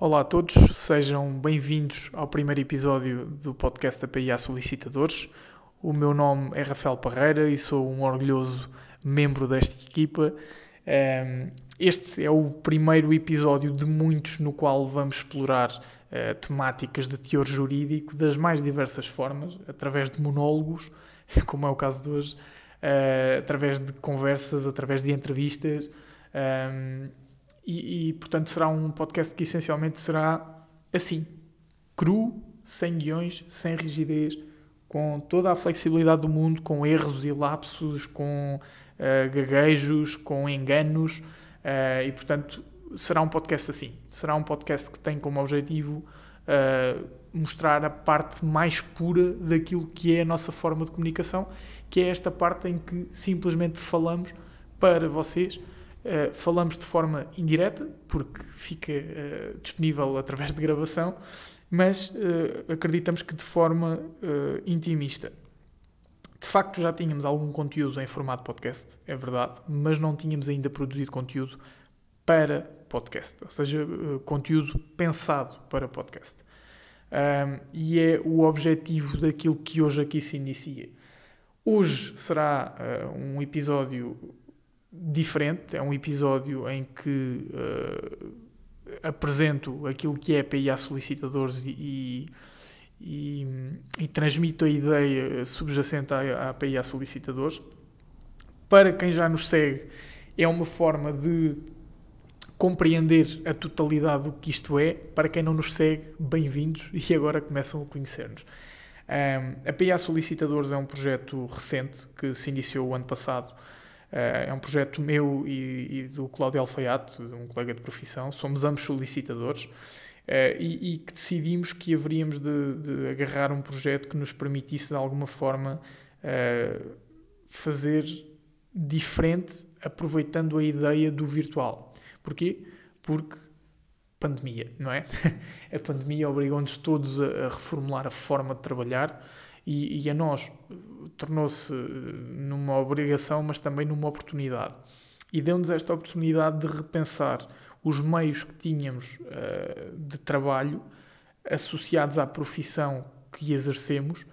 Olá a todos, sejam bem-vindos ao primeiro episódio do podcast da PIA Solicitadores. O meu nome é Rafael Parreira e sou um orgulhoso membro desta equipa. Ehm, este é o primeiro episódio de muitos no qual vamos explorar uh, temáticas de teor jurídico das mais diversas formas, através de monólogos, como é o caso de hoje, uh, através de conversas, através de entrevistas. E, e, portanto será um podcast que essencialmente será assim, cru, sem guiões, sem rigidez, com toda a flexibilidade do mundo, com erros e lapsos, com uh, gaguejos, com enganos, uh, e portanto será um podcast assim. Será um podcast que tem como objetivo uh, mostrar a parte mais pura daquilo que é a nossa forma de comunicação, que é esta parte em que simplesmente falamos para vocês Uh, falamos de forma indireta, porque fica uh, disponível através de gravação, mas uh, acreditamos que de forma intimista. De facto, já tínhamos algum conteúdo em formato podcast, é verdade, mas não tínhamos ainda produzido conteúdo para podcast, ou seja, conteúdo pensado para podcast. Um, e é o objetivo daquilo que hoje aqui se inicia. Hoje será um episódio diferente. É um episódio em que uh, apresento aquilo que é a PIA solicitadores e, e, e, transmito a ideia subjacente à, à solicitadores. Para quem já nos segue, é uma forma de compreender a totalidade do que isto é. Para quem não nos segue, bem-vindos e agora começam a conhecer-nos. Um, a PIA Solicitadores é um projeto recente que se iniciou o ano passado é um projeto meu e, e, do Cláudio Alfaiate, um colega de profissão. Somos ambos solicitadores uh, e, e, que decidimos que haveríamos de, de, agarrar um projeto que nos permitisse, de alguma forma, uh, fazer diferente, aproveitando a ideia do virtual. Porquê? Porque pandemia, não é? a pandemia obrigou-nos todos a, a reformular a forma de trabalhar e, e a nós tornou-se numa obrigação, mas também numa oportunidade. E deu-nos esta oportunidade de repensar os meios que tínhamos uh, de trabalho associados à profissão que exercemos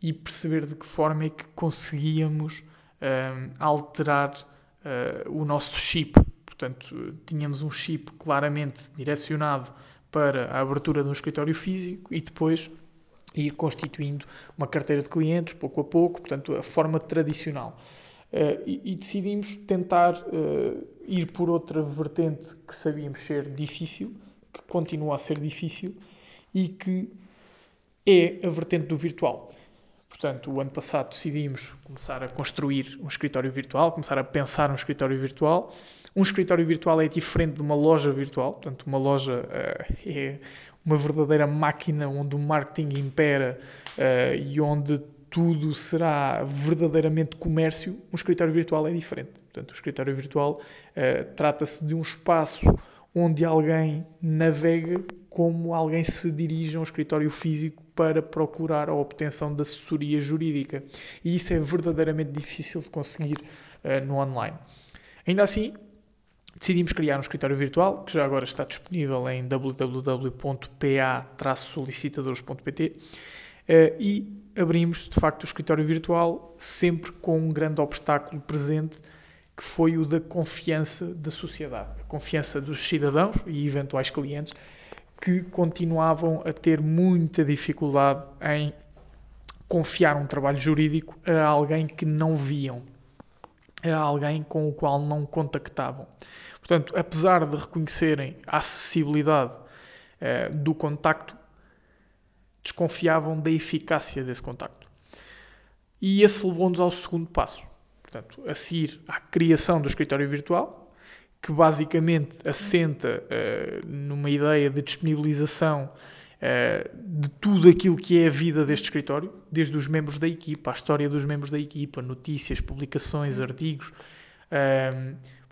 e perceber de que forma é que conseguíamos uh, alterar uh, o nosso chip. Portanto, tínhamos um chip claramente direcionado para a abertura de um escritório físico e depois ir constituindo uma carteira de clientes pouco a pouco, portanto, a forma tradicional. Uh, e, e, decidimos tentar uh, ir por outra vertente que sabíamos ser difícil, que continua a ser difícil e que é a vertente do virtual. Portanto, o ano passado decidimos começar a construir um escritório virtual, começar a pensar um escritório virtual. Um escritório virtual é diferente de uma loja virtual, portanto, uma loja uh, é uma verdadeira máquina onde o marketing impera uh, e onde tudo será verdadeiramente comércio, um escritório virtual é diferente. Portanto, o escritório virtual uh, trata-se de um espaço onde alguém navega como alguém se dirige a um escritório físico para procurar a obtenção de assessoria jurídica. E isso é verdadeiramente difícil de conseguir uh, no online. Ainda assim, Decidimos criar um escritório virtual, que já agora está disponível em www.pa-solicitadores.pt eh, e abrimos, de facto, o escritório virtual sempre com um grande obstáculo presente, que foi o da confiança da sociedade, a confiança dos cidadãos e eventuais clientes que continuavam a ter muita dificuldade em confiar um trabalho jurídico a alguém que não viam, a alguém com o qual não contactavam. Portanto, apesar de reconhecerem a acessibilidade eh, do contacto, desconfiavam da eficácia desse contacto. E esse levou-nos ao segundo passo. Portanto, a seguir à criação do escritório virtual, que basicamente assenta uh, numa ideia de disponibilização de tudo aquilo que é a vida deste escritório, desde os membros da equipa, a história dos membros da equipa, notícias, publicações, artigos.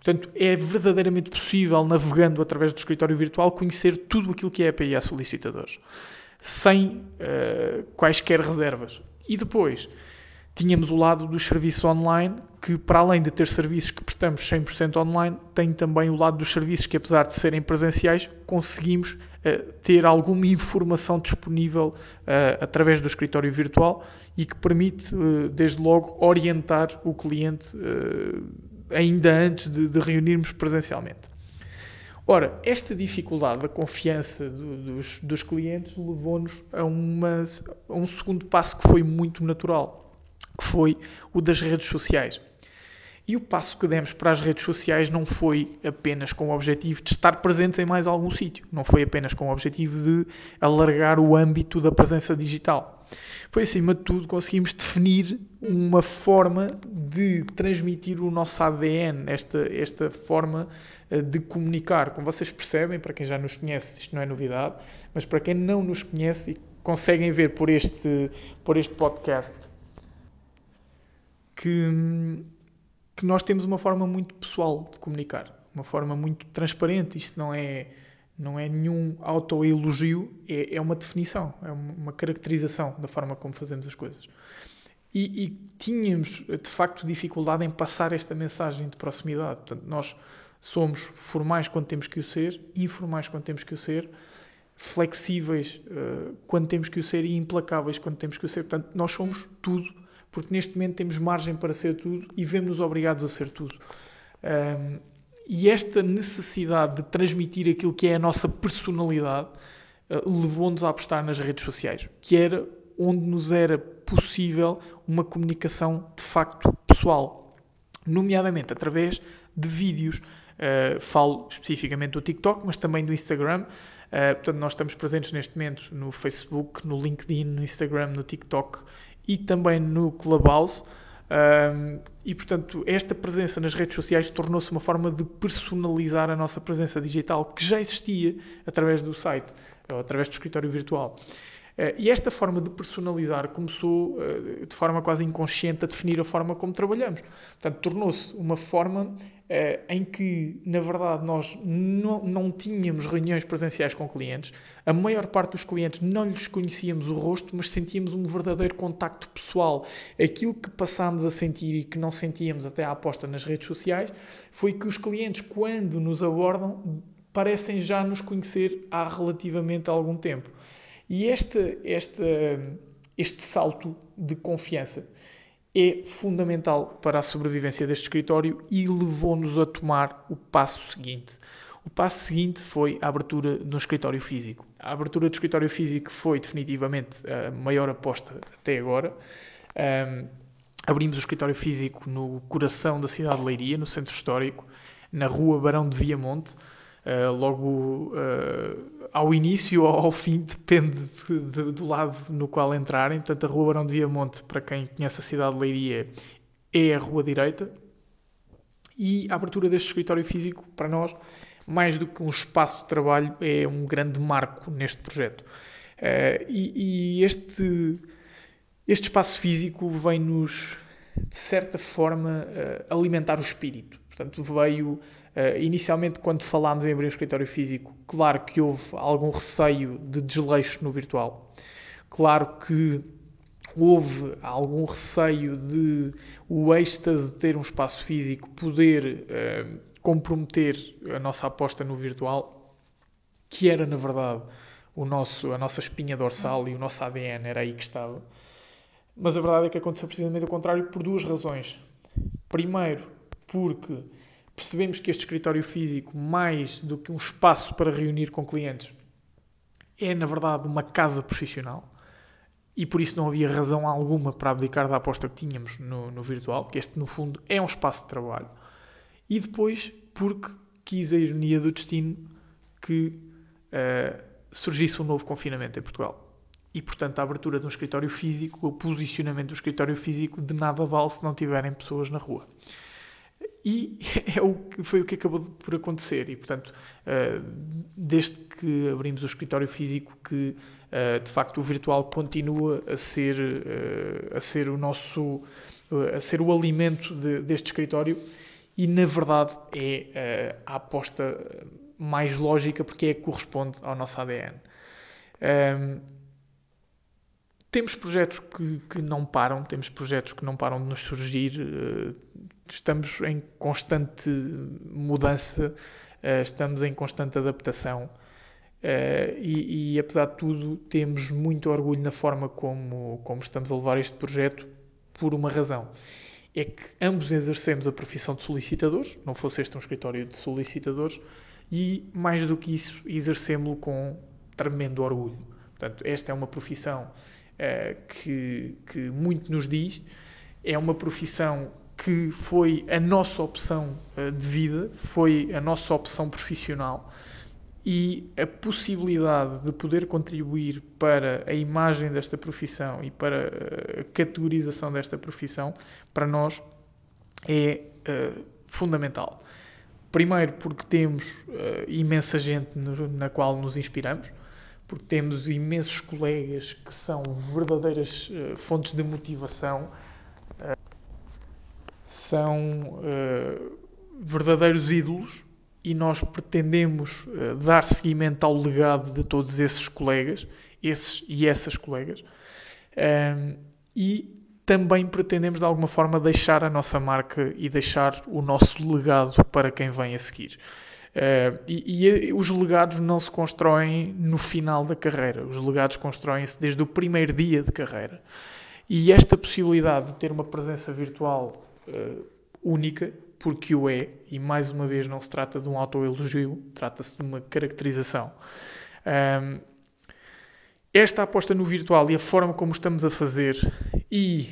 Portanto, é verdadeiramente possível, navegando através do escritório virtual, conhecer tudo aquilo que é a API a solicitadores, sem uh, quaisquer reservas. E depois, Tínhamos o lado dos serviços online, que para além de ter serviços que prestamos 100% online, tem também o lado dos serviços que, apesar de serem presenciais, conseguimos uh, ter alguma informação disponível uh, através do escritório virtual e que permite, uh, desde logo, orientar o cliente ainda antes de, de reunirmos presencialmente. Ora, esta dificuldade da confiança do, dos, dos clientes levou-nos a, a um segundo passo que foi muito natural que foi o das redes sociais. E o passo que demos para as redes sociais não foi apenas com o objetivo de estar presentes em mais algum sítio, não foi apenas com o objetivo de alargar o âmbito da presença digital. Foi acima de tudo conseguimos definir uma forma de transmitir o nosso ADN, esta, esta forma eh, de comunicar. Como vocês percebem, para quem já nos conhece, isto não é novidade, mas para quem não nos conhece e conseguem ver por este, por este podcast que, que nós temos uma forma muito pessoal de comunicar, uma forma muito transparente. Isto não é, não é nenhum autoelogio, é, é uma definição, é uma caracterização da forma como fazemos as coisas. E, e, tínhamos, de facto, dificuldade em passar esta mensagem de proximidade. Portanto, nós somos formais quando temos que o ser, informais quando temos que o ser, flexíveis uh, quando temos que o ser e implacáveis quando temos que o ser. Portanto, nós somos tudo porque neste momento temos margem para ser tudo e vemos-nos obrigados a ser tudo. Um, e esta necessidade de transmitir aquilo que é a nossa personalidade uh, levou-nos a apostar nas redes sociais, que era onde nos era possível uma comunicação de facto pessoal, nomeadamente através de vídeos. Uh, falo especificamente do TikTok, mas também do Instagram. Uh, portanto, nós estamos presentes neste momento no Facebook, no LinkedIn, no Instagram, no TikTok e também no Clubhouse. Um, e portanto, esta presença nas redes sociais tornou-se uma forma de personalizar a nossa presença digital que já existia através do site, ou através do escritório virtual. Uh, e esta forma de personalizar começou uh, de forma quase inconsciente a definir a forma como trabalhamos. Portanto, tornou-se uma forma eh, em que, na verdade, nós não tínhamos reuniões presenciais com clientes, a maior parte dos clientes não lhes conhecíamos o rosto, mas sentíamos um verdadeiro contacto pessoal. Aquilo que passámos a sentir e que não sentíamos até à aposta nas redes sociais foi que os clientes, quando nos abordam, parecem já nos conhecer há relativamente algum tempo. E este, este, este salto de confiança é fundamental para a sobrevivência deste escritório e levou-nos a tomar o passo seguinte. O passo seguinte foi a abertura de um escritório físico. A abertura do escritório físico foi definitivamente a maior aposta até agora. Um, abrimos o escritório físico no coração da cidade de Leiria, no centro histórico, na rua Barão de Viamonte, uh, logo uh, ao início ou ao fim, depende de, de, do lado no qual entrarem. Portanto, a Rua Barão de Viamonte, para quem conhece a cidade de Leiria, é a rua direita. E a abertura deste escritório físico, para nós, mais do que um espaço de trabalho, é um grande marco neste projeto. Uh, e, e este, este espaço físico vem-nos, de certa forma, alimentar o espírito. Portanto, veio Uh, inicialmente, quando falámos em abrir um escritório físico, claro que houve algum receio de desleixo no virtual. Claro que houve algum receio de o êxtase de ter um espaço físico poder uh, comprometer a nossa aposta no virtual, que era, na verdade, o nosso, a nossa espinha dorsal e o nosso ADN, era aí que estava. Mas a verdade é que aconteceu precisamente o contrário por duas razões. Primeiro, porque percebemos que este escritório físico, mais do que um espaço para reunir com clientes, é na verdade uma casa profissional e por isso não havia razão alguma para abdicar da aposta que tínhamos no, no virtual, que este no fundo é um espaço de trabalho. E depois, porque quis a ironia do destino que uh, surgisse um novo confinamento em Portugal. E, portanto, a abertura de um escritório físico, o posicionamento do escritório físico, de nada vale se não tiverem pessoas na rua. E é o foi o que acabou por acontecer. E, portanto, uh, desde que abrimos o escritório físico, que uh, de facto o virtual continua a ser, uh, a ser o nosso, a ser o alimento de, deste escritório e, na verdade, é a aposta mais lógica porque é que corresponde ao nosso ADN. Um, ehm, temos projetos que, que não param, temos projetos que não param de nos surgir, uh, estamos em constante mudança, uh, estamos em constante adaptação. Uh, e, e, apesar de tudo, temos muito orgulho na forma como, como estamos a levar este projeto, por uma razão. É que ambos exercemos a profissão de solicitadores, não fosse este um escritório de solicitadores, e mais do que isso, exercemos-lo com tremendo orgulho. Portanto, esta é uma profissão uh, que, que muito nos diz, é uma profissão que foi a nossa opção uh, de vida, foi a nossa opção profissional e a possibilidade de poder contribuir para a imagem desta profissão e para a categorização desta profissão, para nós é uh, fundamental. Primeiro, porque temos uh, imensa gente no, na qual nos inspiramos, porque temos imensos colegas que são verdadeiras uh, fontes de motivação, são verdadeiros ídolos e nós pretendemos uh, dar seguimento ao legado de todos esses colegas, esses e essas colegas, um, e também pretendemos de alguma forma deixar a nossa marca e deixar o nosso legado para quem vem a seguir. Uh, e, e, os legados não se constroem no final da carreira, os legados constroem-se desde o primeiro dia de carreira. E esta possibilidade de ter uma presença virtual uh, única porque o é, e mais uma vez não se trata de um autoelogio, trata-se de uma caracterização. Um, esta aposta no virtual e a forma como estamos a fazer e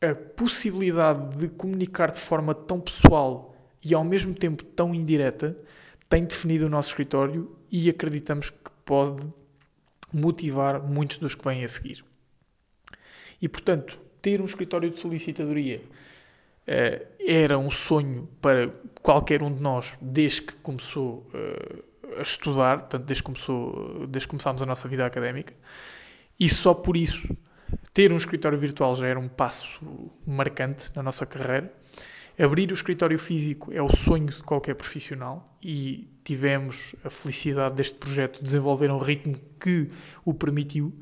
a possibilidade de comunicar de forma tão pessoal e ao mesmo tempo tão indireta tem definido o nosso escritório e acreditamos que pode motivar muitos dos que vêm a seguir. E portanto, ter um escritório de solicitadoria Uh, era um sonho para qualquer um de nós desde que começou uh, a estudar, portanto, desde que, começou, desde que começámos a nossa vida académica, e só por isso ter um escritório virtual já era um passo marcante na nossa carreira. Abrir o escritório físico é o sonho de qualquer profissional e tivemos a felicidade deste projeto desenvolver um ritmo que o permitiu.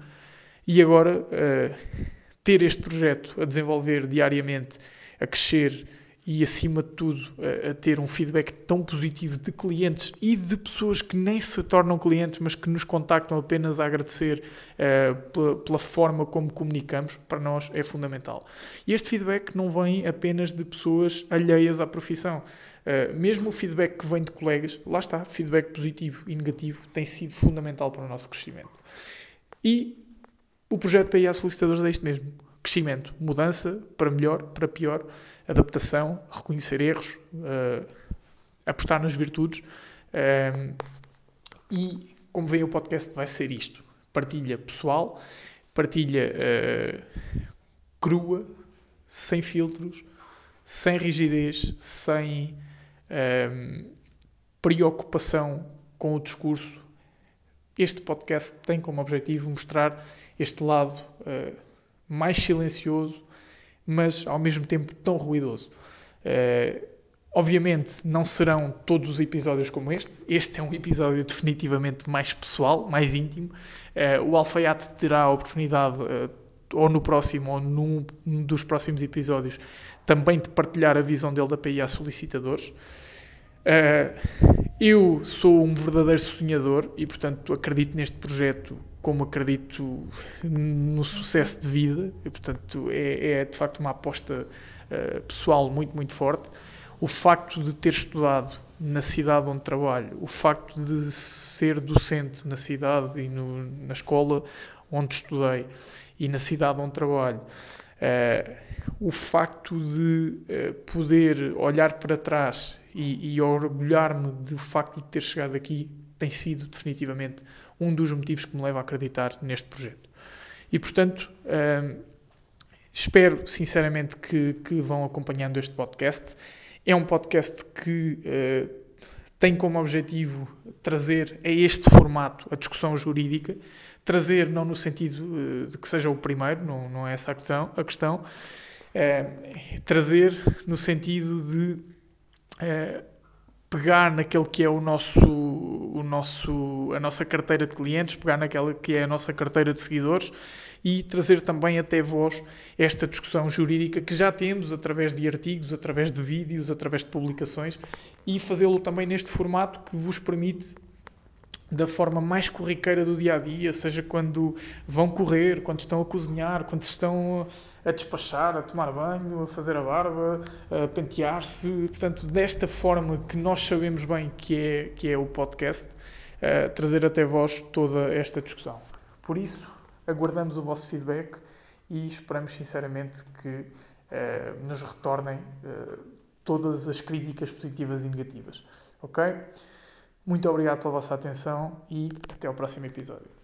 E agora, uh, ter este projeto a desenvolver diariamente a crescer e, acima de tudo, a, a, ter um feedback tão positivo de clientes e de pessoas que nem se tornam clientes, mas que nos contactam apenas a agradecer uh, pela, pela, forma como comunicamos, para nós é fundamental. E este feedback não vem apenas de pessoas alheias à profissão. Uh, mesmo o feedback que vem de colegas, lá está, feedback positivo e negativo, tem sido fundamental para o nosso crescimento. E o projeto PIA Solicitadores é isto mesmo crescimento, mudança para melhor, para pior, adaptação, reconhecer erros, uh, apostar nas virtudes. Uh, e, como vem o podcast, vai ser isto: partilha pessoal, partilha uh, crua, sem filtros, sem rigidez, sem preocupação com o discurso. Este podcast tem como objetivo mostrar este lado mais silencioso, mas ao mesmo tempo tão ruidoso. Uh, obviamente não serão todos os episódios como este. Este é um episódio definitivamente mais pessoal, mais íntimo. Uh, o Alfaiate terá a oportunidade, uh, ou no próximo, ou num, num, dos próximos episódios, também de partilhar a visão dele da PIA solicitadores. eu sou um verdadeiro sonhador e, portanto, acredito neste projeto como acredito no sucesso de vida, e, portanto é, é, de facto uma aposta uh, pessoal muito, muito forte. O facto de ter estudado na cidade onde trabalho, o facto de ser docente na cidade e no, na escola onde estudei e na cidade onde trabalho, uh, o facto de uh, poder olhar para trás e, e orgulhar-me do facto de ter chegado aqui tem sido definitivamente um dos motivos que me leva a acreditar neste projeto. E, portanto, hum, espero sinceramente que, que, vão acompanhando este podcast. É um podcast que uh, tem como objetivo trazer a este formato a discussão jurídica, trazer não no sentido uh, de que seja o primeiro, não, não é essa a questão, a questão trazer no sentido de pegar naquele que é o nosso, o nosso, a nossa carteira de clientes, pegar naquela que é a nossa carteira de seguidores e trazer também até vós esta discussão jurídica que já temos através de artigos, através de vídeos, através de publicações e fazê-lo também neste formato que vos permite da forma mais corriqueira do dia a dia, seja quando vão correr, quando estão a cozinhar, quando estão a despachar, a tomar banho, a fazer a barba, a pentear-se. Portanto, desta forma que nós sabemos bem que é, que é o podcast, uh, trazer até vós toda esta discussão. Por isso, aguardamos o vosso feedback e esperamos sinceramente que uh, nos retornem uh, todas as críticas positivas e negativas. Ok? Muito obrigado pela vossa atenção e até ao próximo episódio.